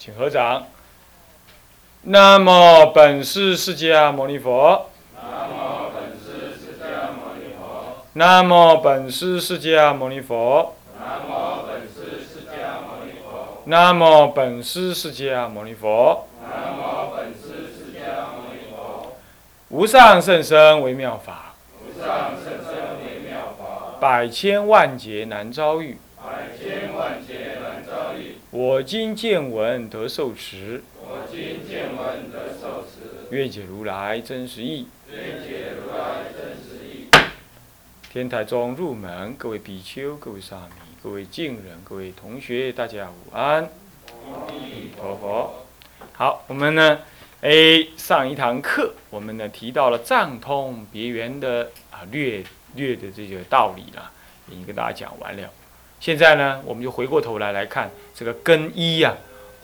请合掌。南无本师释迦牟尼佛。南无本师释迦牟尼佛。南无本师释迦牟尼佛。南无本师释迦牟尼佛。无上甚深微妙法。百千万劫难遭遇。我今见闻得受持。我今见闻得受持愿解如来真实义。天台中入门，各位比丘、各位沙弥、各位敬人、各位同学，大家午安。阿弥陀佛。好，我们呢，哎，上一堂课，我们呢提到了藏通别圆的啊略略的这个道理了，已经跟大家讲完了。现在呢，我们就回过头来来看这个根一呀，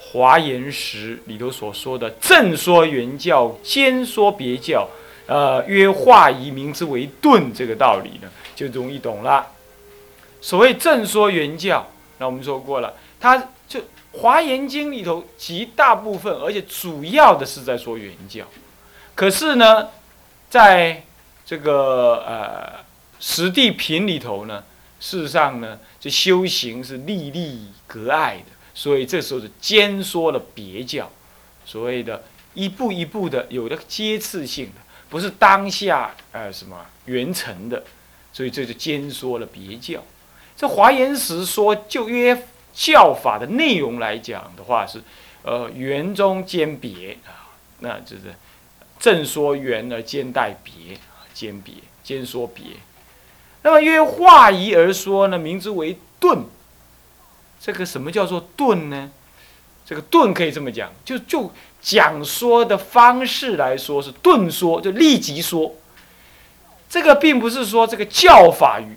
《华严时》里头所说的正说原教，兼说别教。呃，曰化仪名之为顿，这个道理呢就容易懂了。所谓正说原教，那我们说过了，它就《华严经》里头极大部分，而且主要的是在说原教。可是呢，在这个呃实地品里头呢，事实上呢，这修行是立立隔爱的，所以这时候是兼说了别教，所谓的一步一步的有的阶次性的。不是当下呃什么圆成的，所以这就兼说了别教。这华严时说就约教法的内容来讲的话是，呃圆中兼别啊，那就是正说圆而兼带别啊，兼别兼说别。那么约化仪而说呢，名之为顿。这个什么叫做顿呢？这个顿可以这么讲，就就。讲说的方式来说是顿说，就立即说。这个并不是说这个教法与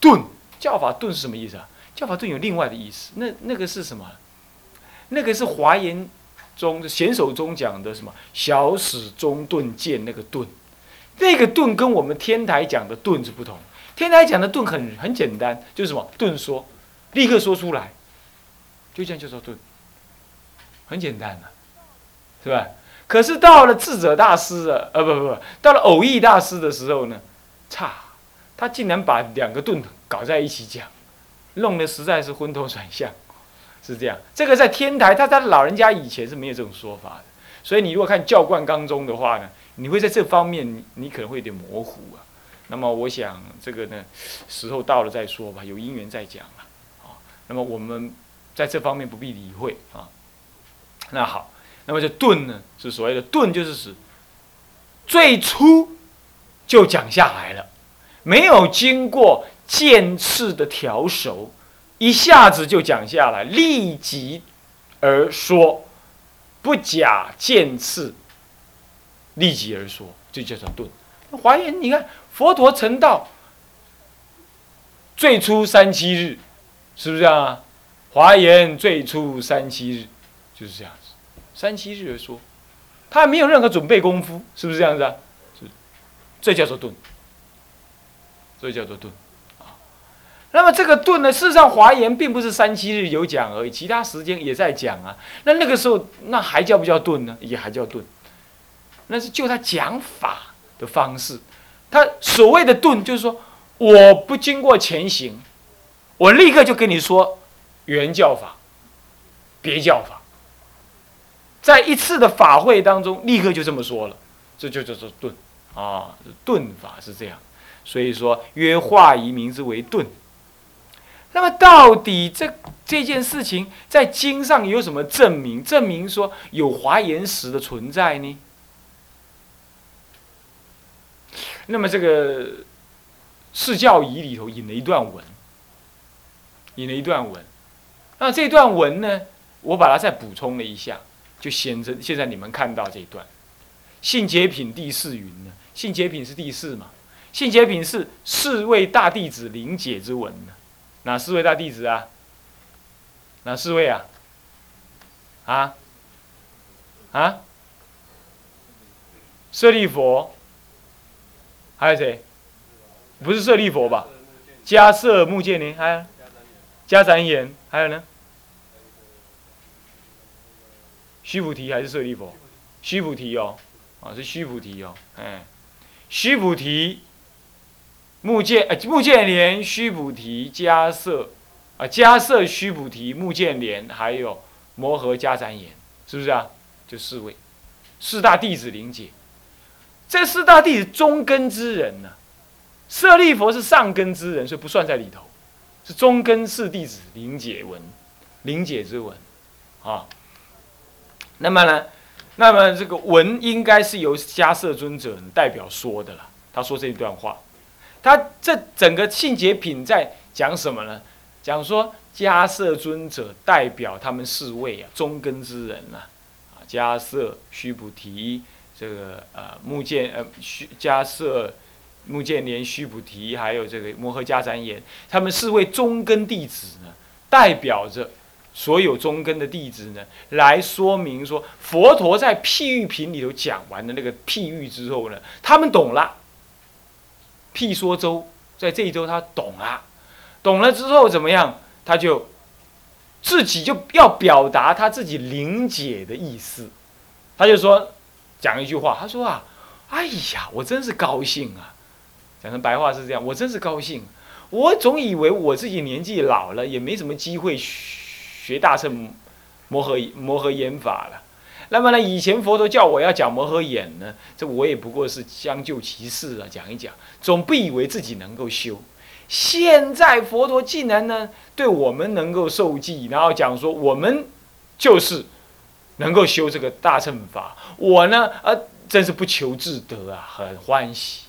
顿，教法顿是什么意思啊？教法顿有另外的意思，那那个是什么？那个是华严中显手中讲的什么小始中顿见那个顿，那个顿跟我们天台讲的顿是不同。天台讲的顿很很简单，就是什么顿说，立刻说出来，就这样就叫顿，很简单的。是吧？可是到了智者大师啊，呃，不不不，到了偶义大师的时候呢，差，他竟然把两个顿搞在一起讲，弄得实在是昏头转向，是这样。这个在天台，他他老人家以前是没有这种说法的，所以你如果看教观纲中的话呢，你会在这方面你可能会有点模糊啊。那么我想这个呢，时候到了再说吧，有因缘再讲了啊。那么我们在这方面不必理会啊。那好。那么这顿呢，是所谓的顿，就是指最初就讲下来了，没有经过渐次的调熟，一下子就讲下来，立即而说，不假渐次，立即而说，这叫做顿。华严，你看佛陀成道最初三七日，是不是这样啊？华严最初三七日，就是这样子。三七日而说，他没有任何准备功夫，是不是这样子啊？是，这叫做顿，这叫做顿啊。那么这个顿呢，事实上华严并不是三七日有讲而已，其他时间也在讲啊。那那个时候，那还叫不叫顿呢？也还叫顿，那是就他讲法的方式。他所谓的顿，就是说我不经过前行，我立刻就跟你说原教法、别教法。在一次的法会当中，立刻就这么说了，这就叫做顿啊，顿法是这样，所以说约化仪名之为顿。那么到底这这件事情在经上有什么证明？证明说有华严石的存在呢？那么这个《释教仪》里头引了一段文，引了一段文，那这段文呢，我把它再补充了一下。就显着现在你们看到这一段，信解品第四云呢？信解品是第四嘛？信解品是四位大弟子临解之文呢？哪四位大弟子啊？哪四位啊？啊？啊？舍利佛？还有谁？不是舍利佛吧？迦摄、目犍连，还有迦旃延，还有呢？须菩提还是舍利佛？须菩提哦，啊是须菩提哦，哎，须菩提，目犍呃目犍连须菩提迦摄，啊迦摄须菩提目犍连还有摩诃迦旃延，是不是啊？就四位，四大弟子灵解，这四大弟子中根之人呢，舍利佛是上根之人，所以不算在里头，是中根四弟子灵解文，灵解之文，啊。那么呢？那么这个文应该是由迦摄尊者代表说的了。他说这一段话，他这整个信解品在讲什么呢？讲说迦摄尊者代表他们四位啊，中根之人呐，啊，迦摄、须菩提、这个呃目犍呃须迦摄、木建连、须菩提，还有这个摩诃迦旃延，他们四位中根弟子呢，代表着。所有中根的弟子呢，来说明说，佛陀在譬喻品里头讲完的那个譬喻之后呢，他们懂了。譬说周在这一周他懂了，懂了之后怎么样？他就自己就要表达他自己理解的意思，他就说讲一句话，他说啊，哎呀，我真是高兴啊！讲成白话是这样，我真是高兴。我总以为我自己年纪老了，也没什么机会。学大乘摩诃摩诃言法了，那么呢？以前佛陀叫我要讲摩诃言呢，这我也不过是将就其事啊，讲一讲，总不以为自己能够修。现在佛陀竟然呢，对我们能够受记，然后讲说我们就是能够修这个大乘法，我呢，呃，真是不求自得啊，很欢喜。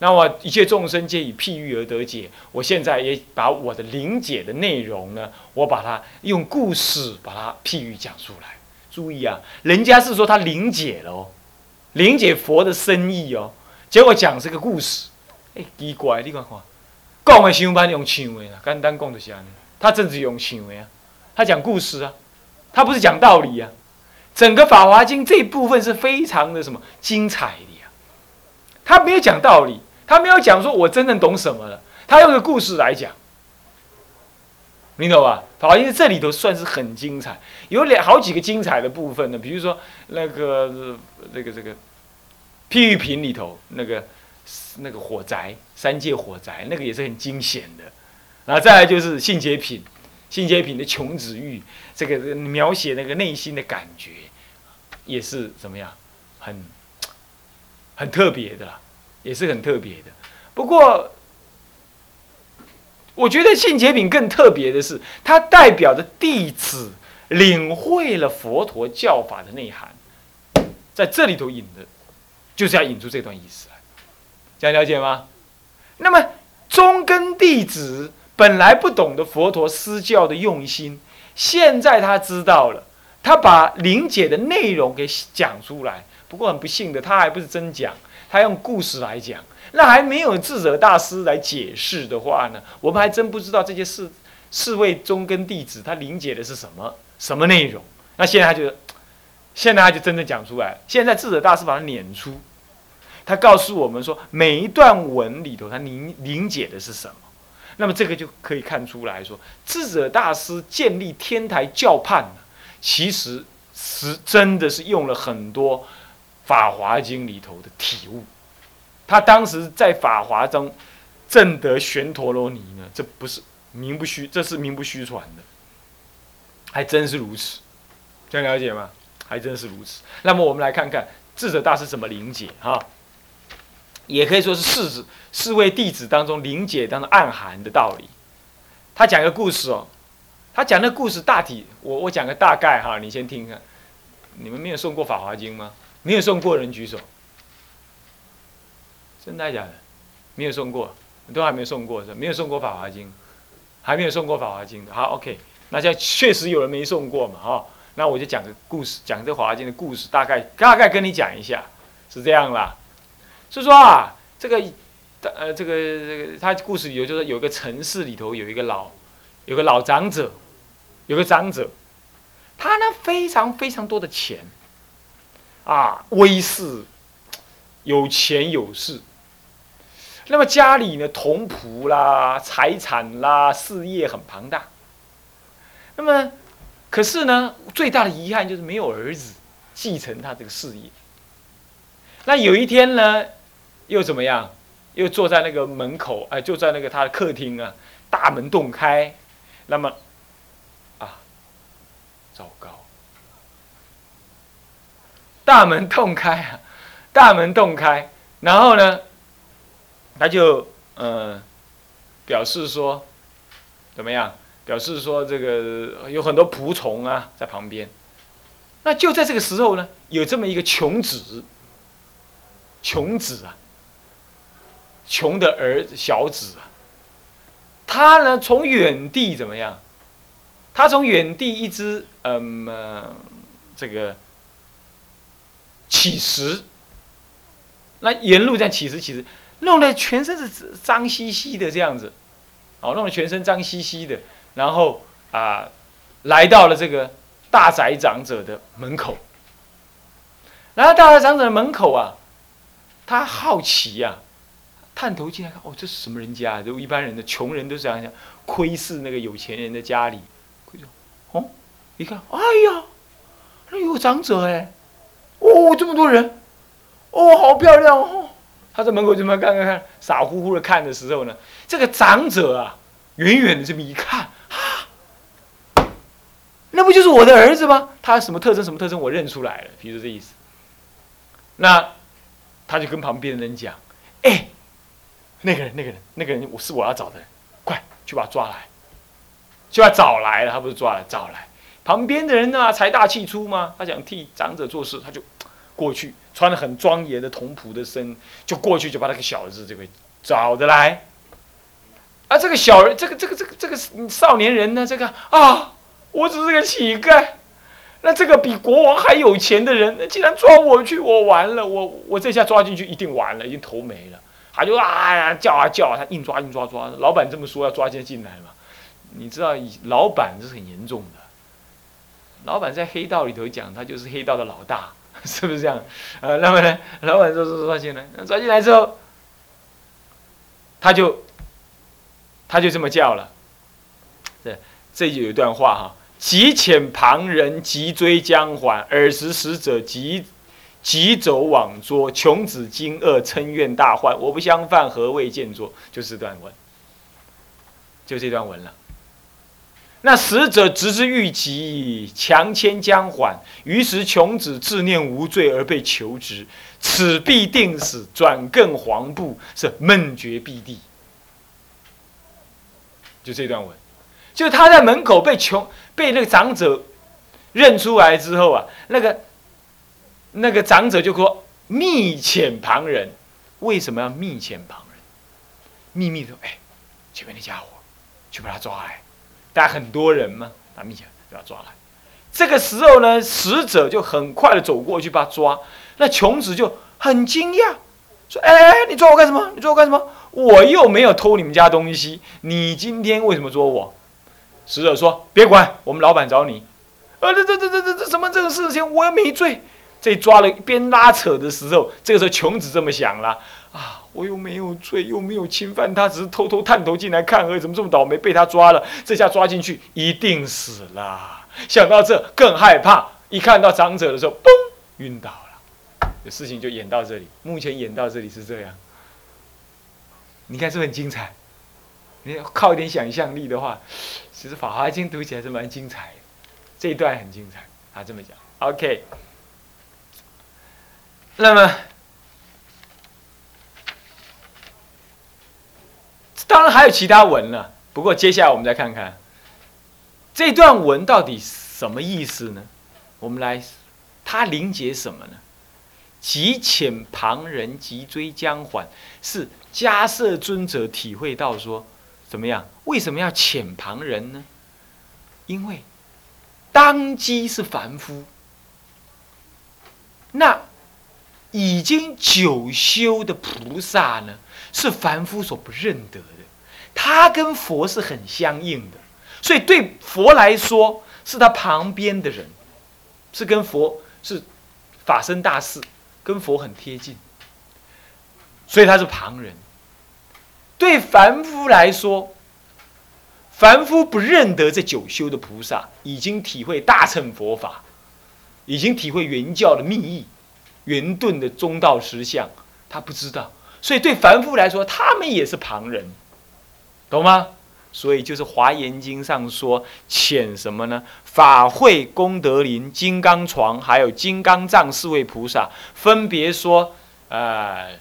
那我一切众生皆以譬喻而得解。我现在也把我的灵解的内容呢，我把它用故事把它譬喻讲出来。注意啊，人家是说他灵解了哦，灵解佛的深意哦，结果讲这个故事，哎，奇怪，你看看，讲的想法用唱的啦，简单讲就是安尼。他真是用唱的啊，他讲故事啊，他不是讲道理啊。整个《法华经》这一部分是非常的什么精彩的呀，他没有讲道理。他没有讲说，我真正懂什么了。他用个故事来讲，你懂吧？好，因为这里头算是很精彩，有两好几个精彩的部分呢。比如说那个这个这个譬喻品里头那个那个火灾三界火灾，那个也是很惊险的。然后再来就是性洁品，性洁品的穷子玉，这个描写那个内心的感觉，也是怎么样，很很特别的啦。也是很特别的，不过我觉得信解品更特别的是，它代表着弟子领会了佛陀教法的内涵，在这里头引的，就是要引出这段意思来，这样了解吗？那么中根弟子本来不懂得佛陀施教的用心，现在他知道了，他把灵解的内容给讲出来，不过很不幸的，他还不是真讲。他用故事来讲，那还没有智者大师来解释的话呢，我们还真不知道这些四四位中根弟子他理解的是什么什么内容。那现在他就，现在他就真正讲出来。现在智者大师把它撵出，他告诉我们说，每一段文里头他理理解的是什么。那么这个就可以看出来说，智者大师建立天台教判呢，其实是真的是用了很多。《法华经》里头的体悟，他当时在《法华》中证得玄陀罗尼呢，这不是名不虚，这是名不虚传的，还真是如此，这样了解吗？还真是如此。那么我们来看看智者大师怎么理解哈，也可以说是四子四位弟子当中理解当中暗含的道理。他讲个故事哦，他讲的故事大体，我我讲个大概哈，你先听看。你们没有送过《法华经》吗？没有送过人举手，真的假的？没有送过，都还没送过是？没有送过《法华经》，还没有送过《法华经》的。好，OK，那现在确实有人没送过嘛，哈。那我就讲个故事，讲这《法华经》的故事，大概大概跟你讲一下，是这样啦。是说啊，这个，呃，这个这个，他故事里头就是有个城市里头有一个老，有个老长者，有个长者，他呢非常非常多的钱。啊，威势，有钱有势。那么家里呢，童仆啦，财产啦，事业很庞大。那么可是呢，最大的遗憾就是没有儿子继承他这个事业。那有一天呢，又怎么样？又坐在那个门口，哎，就在那个他的客厅啊，大门洞开，那么，糟糕，大门洞开啊，大门洞开，然后呢，他就呃，表示说，怎么样？表示说这个有很多仆从啊在旁边。那就在这个时候呢，有这么一个穷子，穷子啊。穷的儿子小子啊，他呢从远地怎么样？他从远地一直嗯这个乞食，那沿路这样乞食乞食，弄得全身是脏兮兮的这样子，哦，弄得全身脏兮兮的，然后啊来到了这个大宅长者的门口，来到大宅长者的门口啊，他好奇呀。探头进来看，哦，这是什么人家？就一般人的穷人都是这样想，窥视那个有钱人的家里。哦，一看，哎呀，那有长者哎，哦，这么多人，哦，好漂亮哦。他在门口这么看看看，傻乎乎的看的时候呢，这个长者啊，远远的这么一看，啊，那不就是我的儿子吗？他什么特征？什么特征？我认出来了，比如这意思。那他就跟旁边的人讲，哎。那个人，那个人，那个人，我是我要找的人，快去把他抓来，就要找来了。他不是抓了，找来。旁边的人呢，财大气粗嘛？他想替长者做事，他就过去，穿的很庄严的童仆的身，就过去就把那个小子这个找的来。啊，这个小人，这个这个这个这个少年人呢，这个啊，我只是个乞丐，那这个比国王还有钱的人，那竟然抓我去，我完了，我我这下抓进去一定完了，已经头没了。他就啊叫啊叫啊，他硬抓硬抓抓。老板这么说要抓进进来嘛？你知道，老板是很严重的。老板在黑道里头讲，他就是黑道的老大，是不是这样？呃，那么呢，老板说说抓进来，抓进来之后，他就他就这么叫了。这这就有一段话哈：急遣旁人，急追将还，尔时使者急。急走往捉，穷子惊愕，嗔怨大患。我不相犯，何谓见作？就是这段文，就这段文了。那死者直之欲急，强牵将缓。于是穷子自念无罪而被求职，此必定死。转更黄布，是闷绝必地。就这段文，就他在门口被穷被那个长者认出来之后啊，那个。那个长者就说：“密遣旁人，为什么要密遣旁人？秘密的哎，前面那家伙，去把他抓来。大家很多人嘛，把密遣把他抓来。这个时候呢，使者就很快的走过去把他抓。那穷子就很惊讶，说：‘哎哎，你抓我干什么？你抓我干什么？我又没有偷你们家东西，你今天为什么捉我？’使者说：‘别管，我们老板找你。’啊，这这这这这这什么这个事情？我又没罪。”这抓了一边拉扯的时候，这个时候穷子这么想了：啊，我又没有罪，又没有侵犯他，只是偷偷探头进来看而已，怎么这么倒霉被他抓了？这下抓进去一定死了。想到这更害怕，一看到长者的时候，嘣，晕倒了。事情就演到这里，目前演到这里是这样。你看是不是很精彩？你靠一点想象力的话，其实《法华经》读起来是蛮精彩的。这一段很精彩，他这么讲。OK。那么，当然还有其他文了。不过接下来我们再看看这段文到底什么意思呢？我们来，它凝结什么呢？急遣旁人，急追将缓，是迦摄尊者体会到说，怎么样？为什么要遣旁人呢？因为当机是凡夫，那。已经久修的菩萨呢，是凡夫所不认得的。他跟佛是很相应的，所以对佛来说，是他旁边的人，是跟佛是法身大士，跟佛很贴近，所以他是旁人。对凡夫来说，凡夫不认得这九修的菩萨，已经体会大乘佛法，已经体会原教的密意、圆顿的中道实相，他不知道，所以对凡夫来说，他们也是旁人，懂吗？所以就是《华严经》上说，遣什么呢？法会功德林、金刚床，还有金刚藏四位菩萨，分别说，呃，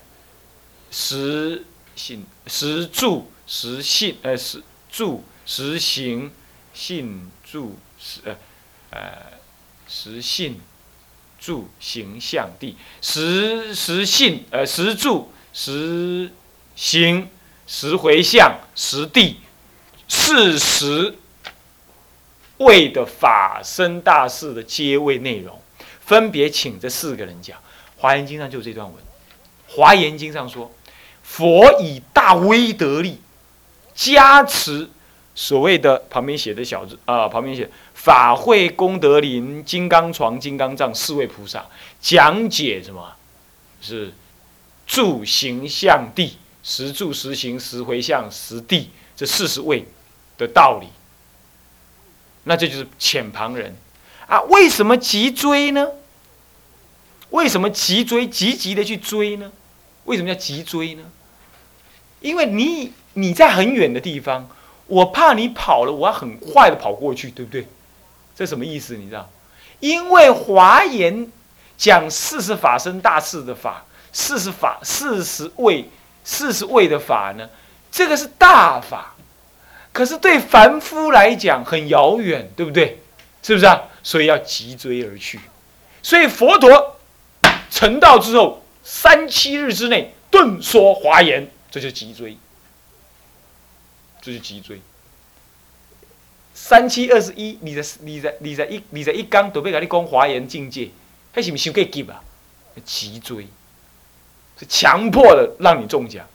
实信、实住、实信，呃，实住。实行信住实呃呃实信住行相地实实信呃实住实行实回向实地四十位的法身大事的阶位内容，分别请这四个人讲。华严经上就这段文，华严经上说，佛以大威德力加持。所谓的旁边写的小字啊，旁边写法会功德林金刚床金刚藏四位菩萨讲解什么？是住行相地实住实行实回向实地这四十位的道理。那这就是浅旁人啊？为什么急追呢？为什么急追？急急的去追呢？为什么叫急追呢？因为你你在很远的地方。我怕你跑了，我要很快的跑过去，对不对？这什么意思？你知道？因为华严讲四十法身大事的法，四十法四十位四十位的法呢，这个是大法，可是对凡夫来讲很遥远，对不对？是不是啊？所以要急追而去。所以佛陀成道之后，三七日之内顿说华严，这就急追。这是脊椎，三七二十一，二十、二十、二十一、二十一刚都要甲你讲华严境界，还是不是太急啊？脊椎是强迫的让你中奖，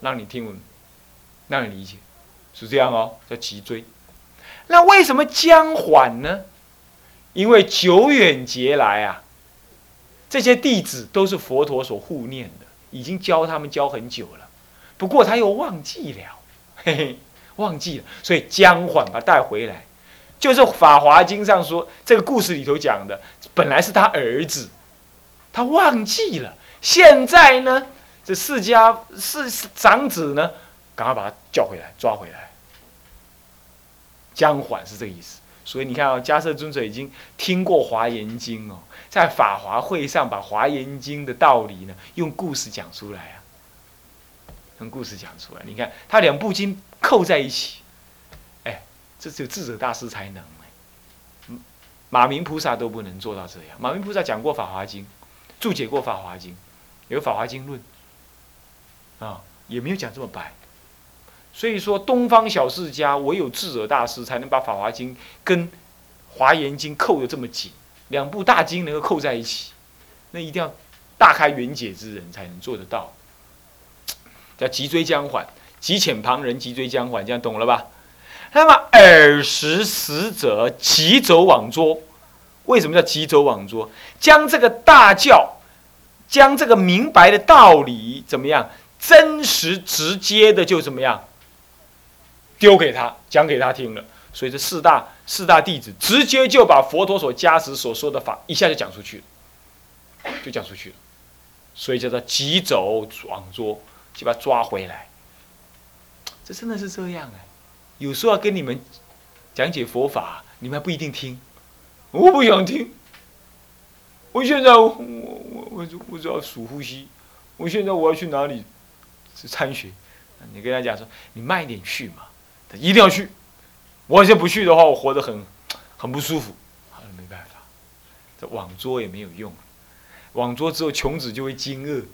让你听闻，让你理解，是这样哦，叫脊椎。那为什么将缓呢？因为久远劫来啊，这些弟子都是佛陀所护念的，已经教他们教很久了，不过他又忘记了。嘿嘿，忘记了，所以姜缓把他带回来，就是《法华经》上说这个故事里头讲的，本来是他儿子，他忘记了。现在呢，这释迦是长子呢，赶快把他叫回来，抓回来。姜缓是这个意思。所以你看啊，迦叶尊者已经听过《华严经》哦，在法华会上把《华严经》的道理呢，用故事讲出来啊。从故事讲出来，你看他两部经扣在一起，哎，这只有智者大师才能哎马明菩萨都不能做到这样。马明菩萨讲过《法华经》，注解过《法华经》，有《法华经论》，啊，也没有讲这么白。所以说，东方小世家唯有智者大师才能把《法华经》跟《华严经》扣得这么紧，两部大经能够扣在一起，那一定要大开圆解之人才能做得到。叫急追将缓，急遣旁人，急追将缓，这样懂了吧？那么耳识死者急走往捉，为什么叫急走往捉？将这个大教，将这个明白的道理怎么样？真实直接的就怎么样？丢给他，讲给他听了。所以这四大四大弟子直接就把佛陀所加持所说的法一下就讲出去了，就讲出去了。所以叫做急走往捉。就把他抓回来，这真的是这样哎！有时候要跟你们讲解佛法，你们还不一定听。我不想听。我现在我我我我只要数呼吸。我现在我要去哪里？是参学。你跟他讲说，你慢一点去嘛。他一定要去。我现在不去的话，我活得很很不舒服。好了，没办法。这网桌也没有用。网桌之后，穷子就会惊愕。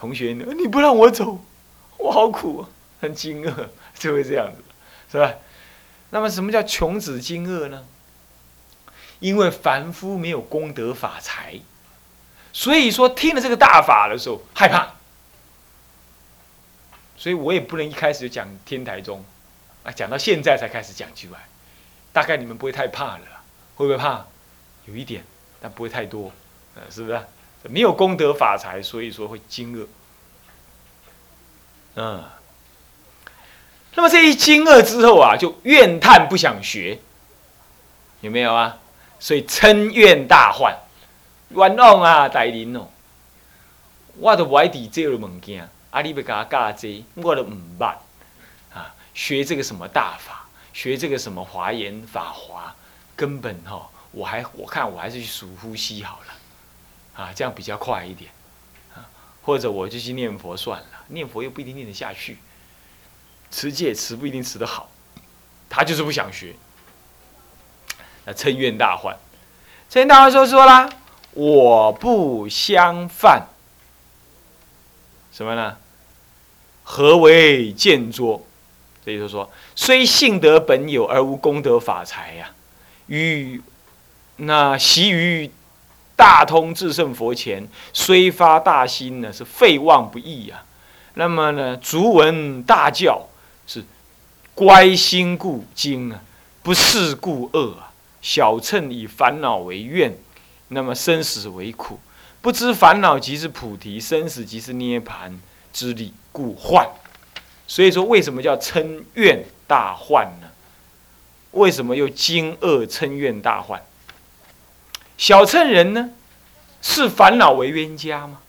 同学，你不让我走，我好苦，啊很惊愕，就会这样子，是吧？那么什么叫穷子惊愕呢？因为凡夫没有功德法财，所以说听了这个大法的时候害怕，所以我也不能一开始就讲天台宗，啊，讲到现在才开始讲出来，大概你们不会太怕了，会不会怕？有一点，但不会太多，呃，是不是？没有功德法财，所以说会惊愕。嗯，那么这一惊愕之后啊，就怨叹不想学，有没有啊？所以嗔怨大患，冤枉啊，大人哦！我都不爱抵这个物件，啊，你要甲我教这，我都唔捌啊。学这个什么大法，学这个什么华严法华，根本哈，我还我看我还是去数呼吸好了，啊，这样比较快一点，啊，或者我就去念佛算了，念佛又不一定念得下去。持戒持不一定持得好，他就是不想学。那称怨大患，嗔怨大患说说啦，我不相犯。什么呢？何为见拙？这就是说，虽性德本有，而无功德法财呀。与那习于大通至圣佛前，虽发大心呢，是废妄不易啊。那么呢，足闻大教是。乖心故惊啊，不事故恶啊。小乘以烦恼为怨，那么生死为苦。不知烦恼即是菩提，生死即是涅盘之理，故患。所以说，为什么叫嗔怨大患呢？为什么又惊恶嗔怨大患？小乘人呢，视烦恼为冤家吗？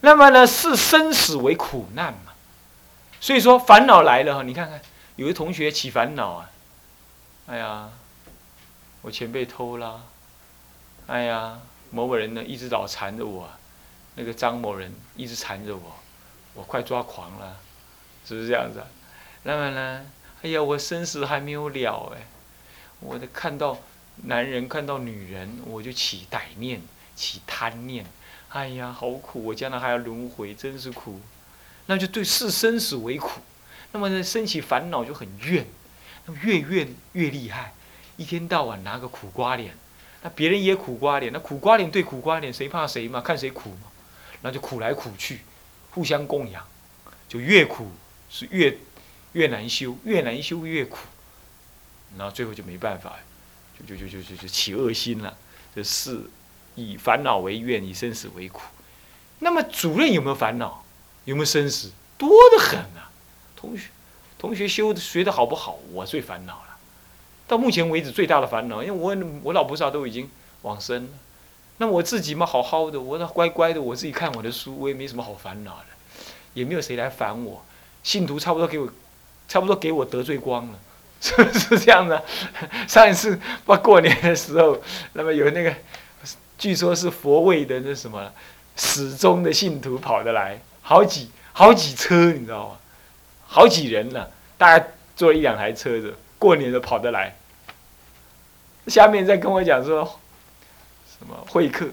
那么呢，视生死为苦难嘛？所以说，烦恼来了哈，你看看。有的同学起烦恼啊，哎呀，我钱被偷了，哎呀，某某人呢一直老缠着我，那个张某人一直缠着我，我快抓狂了，是不是这样子？那么呢，哎呀，我生死还没有了哎，我的看到男人看到女人，我就起歹念，起贪念，哎呀，好苦，我将来还要轮回，真是苦，那就对视生死为苦。那么呢，升起烦恼就很怨，那么越怨越厉害，一天到晚拿个苦瓜脸，那别人也苦瓜脸，那苦瓜脸对苦瓜脸，谁怕谁嘛？看谁苦嘛，那就苦来苦去，互相供养，就越苦是越越难修，越难修越苦，然后最后就没办法，就就就就就起恶心了，就是以烦恼为怨，以生死为苦。那么主任有没有烦恼？有没有生死？多得很啊！同学，同学修学的好不好？我最烦恼了。到目前为止最大的烦恼，因为我我老菩萨都已经往生了，那我自己嘛好好的，我那乖乖的，我自己看我的书，我也没什么好烦恼的，也没有谁来烦我。信徒差不多给我，差不多给我得罪光了，是是这样的？上一次不过年的时候，那么有那个，据说是佛位的那什么，始终的信徒跑得来，好几好几车，你知道吗？好几人呢，大概坐一两台车子，过年都跑得来。下面再跟我讲说，什么会客？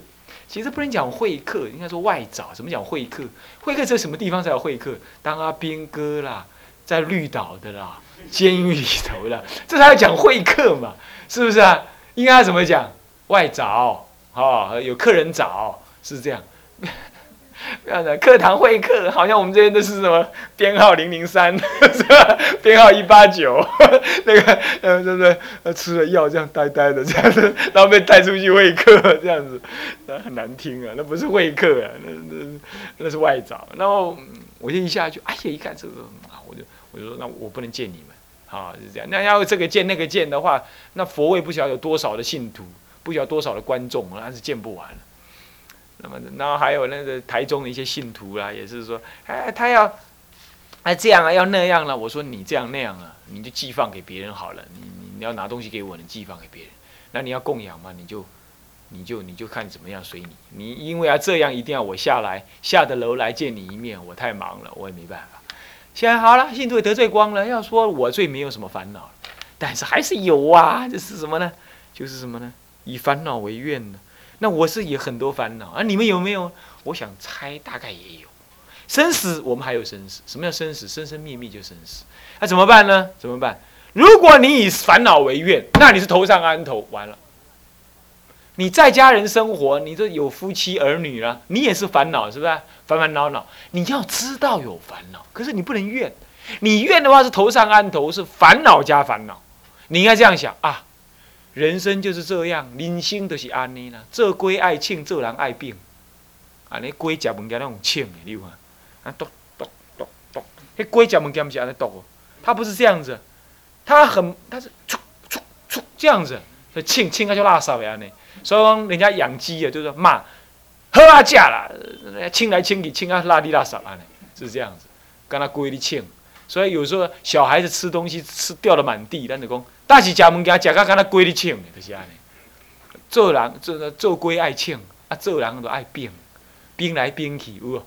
其实不能讲会客，应该说外找。怎么讲会客？会客在什么地方才有会客？当阿兵哥啦，在绿岛的啦，监狱里头的，这才要讲会客嘛，是不是啊？应该要怎么讲？外找，哦，有客人找，是这样。这样的课堂会客，好像我们这边都是什么编号零零三，是吧？编号一八九，那个呃，对不对？吃了药这样呆呆的 这样子，然后被带出去会客这样子，那很难听啊，那不是会客啊，那那那是外找。然后我就一下去，哎呀，一看这个，我就我就说，那我不能见你们，啊，是这样。那要这个见那个见的话，那佛位不晓得有多少的信徒，不晓得多少的观众，那是见不完。那么，然后还有那个台中的一些信徒啦，也是说，哎，他要，哎这样啊，要那样了。我说你这样那样啊，你就寄放给别人好了。你你你要拿东西给我，你寄放给别人。那你要供养嘛，你就，你就你就看怎么样随你。你因为要这样，一定要我下来下的楼来见你一面，我太忙了，我也没办法。现在好了，信徒也得罪光了。要说我最没有什么烦恼，但是还是有啊。这是什么呢？就是什么呢？以烦恼为怨呢。那我是有很多烦恼啊，你们有没有？我想猜大概也有。生死，我们还有生死。什么叫生死？生生灭灭就生死。那怎么办呢？怎么办？如果你以烦恼为愿，那你是头上安头，完了。你在家人生活，你这有夫妻儿女了，你也是烦恼，是不是？烦烦恼恼，你要知道有烦恼，可是你不能怨。你怨的话是头上安头，是烦恼加烦恼。你应该这样想啊。人生就是这样，人生就是安尼啦。做龟爱庆，做人爱病。安尼龟食物件那种庆的，你看，啊，剁剁剁剁，迄龟食物件毋是安尼剁哦，他不是这样子，他很他是出出出这样子，所以清清他就拉少呀呢。所以讲人家养鸡啊，就是骂喝啊吃啦，清来清去清啊拉里拉撒啊，是这样子，跟他规的清。所以有时候小孩子吃东西吃掉了满地，咱就讲，但是吃物件吃到跟他规的清，就是安尼。做人做做龟爱清，啊做人都爱变，变来变去有无？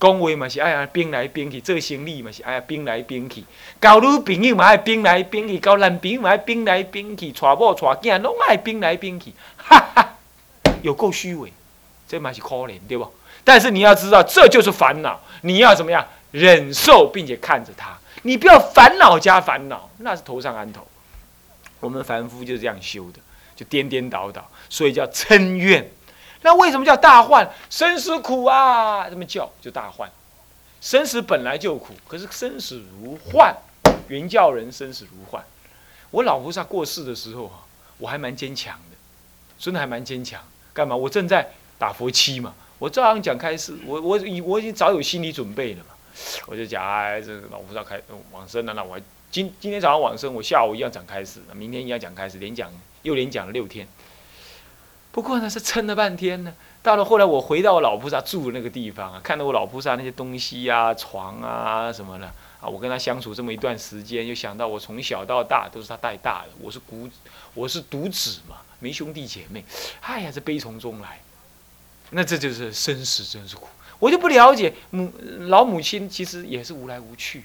讲话嘛是爱啊变来变去，做生意嘛是爱啊变来变去，交女朋友嘛爱变来变去，交男朋友嘛爱变来变去，娶某娶囝拢爱变来变去，哈哈，有够虚伪，这嘛是可怜对不？但是你要知道，这就是烦恼，你要怎么样忍受并且看着他，你不要烦恼加烦恼，那是头上安头。我们凡夫就是这样修的，就颠颠倒倒，所以叫嗔怨。那为什么叫大患？生死苦啊！这么叫就大患。生死本来就苦，可是生死如幻，原教人生死如幻。我老菩萨过世的时候啊，我还蛮坚强的，真的还蛮坚强。干嘛？我正在打佛七嘛，我照样讲开示。我我已我已经早有心理准备了嘛，我就讲哎，这老菩萨开往生了，那我今今天早上往生，我下午一样讲开示，明天一样讲开示，连讲又连讲了六天。不过呢，是撑了半天呢。到了后来，我回到我老菩萨住的那个地方啊，看到我老菩萨那些东西呀、床啊什么的啊，我跟他相处这么一段时间，又想到我从小到大都是他带大的，我是孤，我是独子嘛，没兄弟姐妹，哎呀，这悲从中来。那这就是生死真是苦，我就不了解母老母亲其实也是无来无去，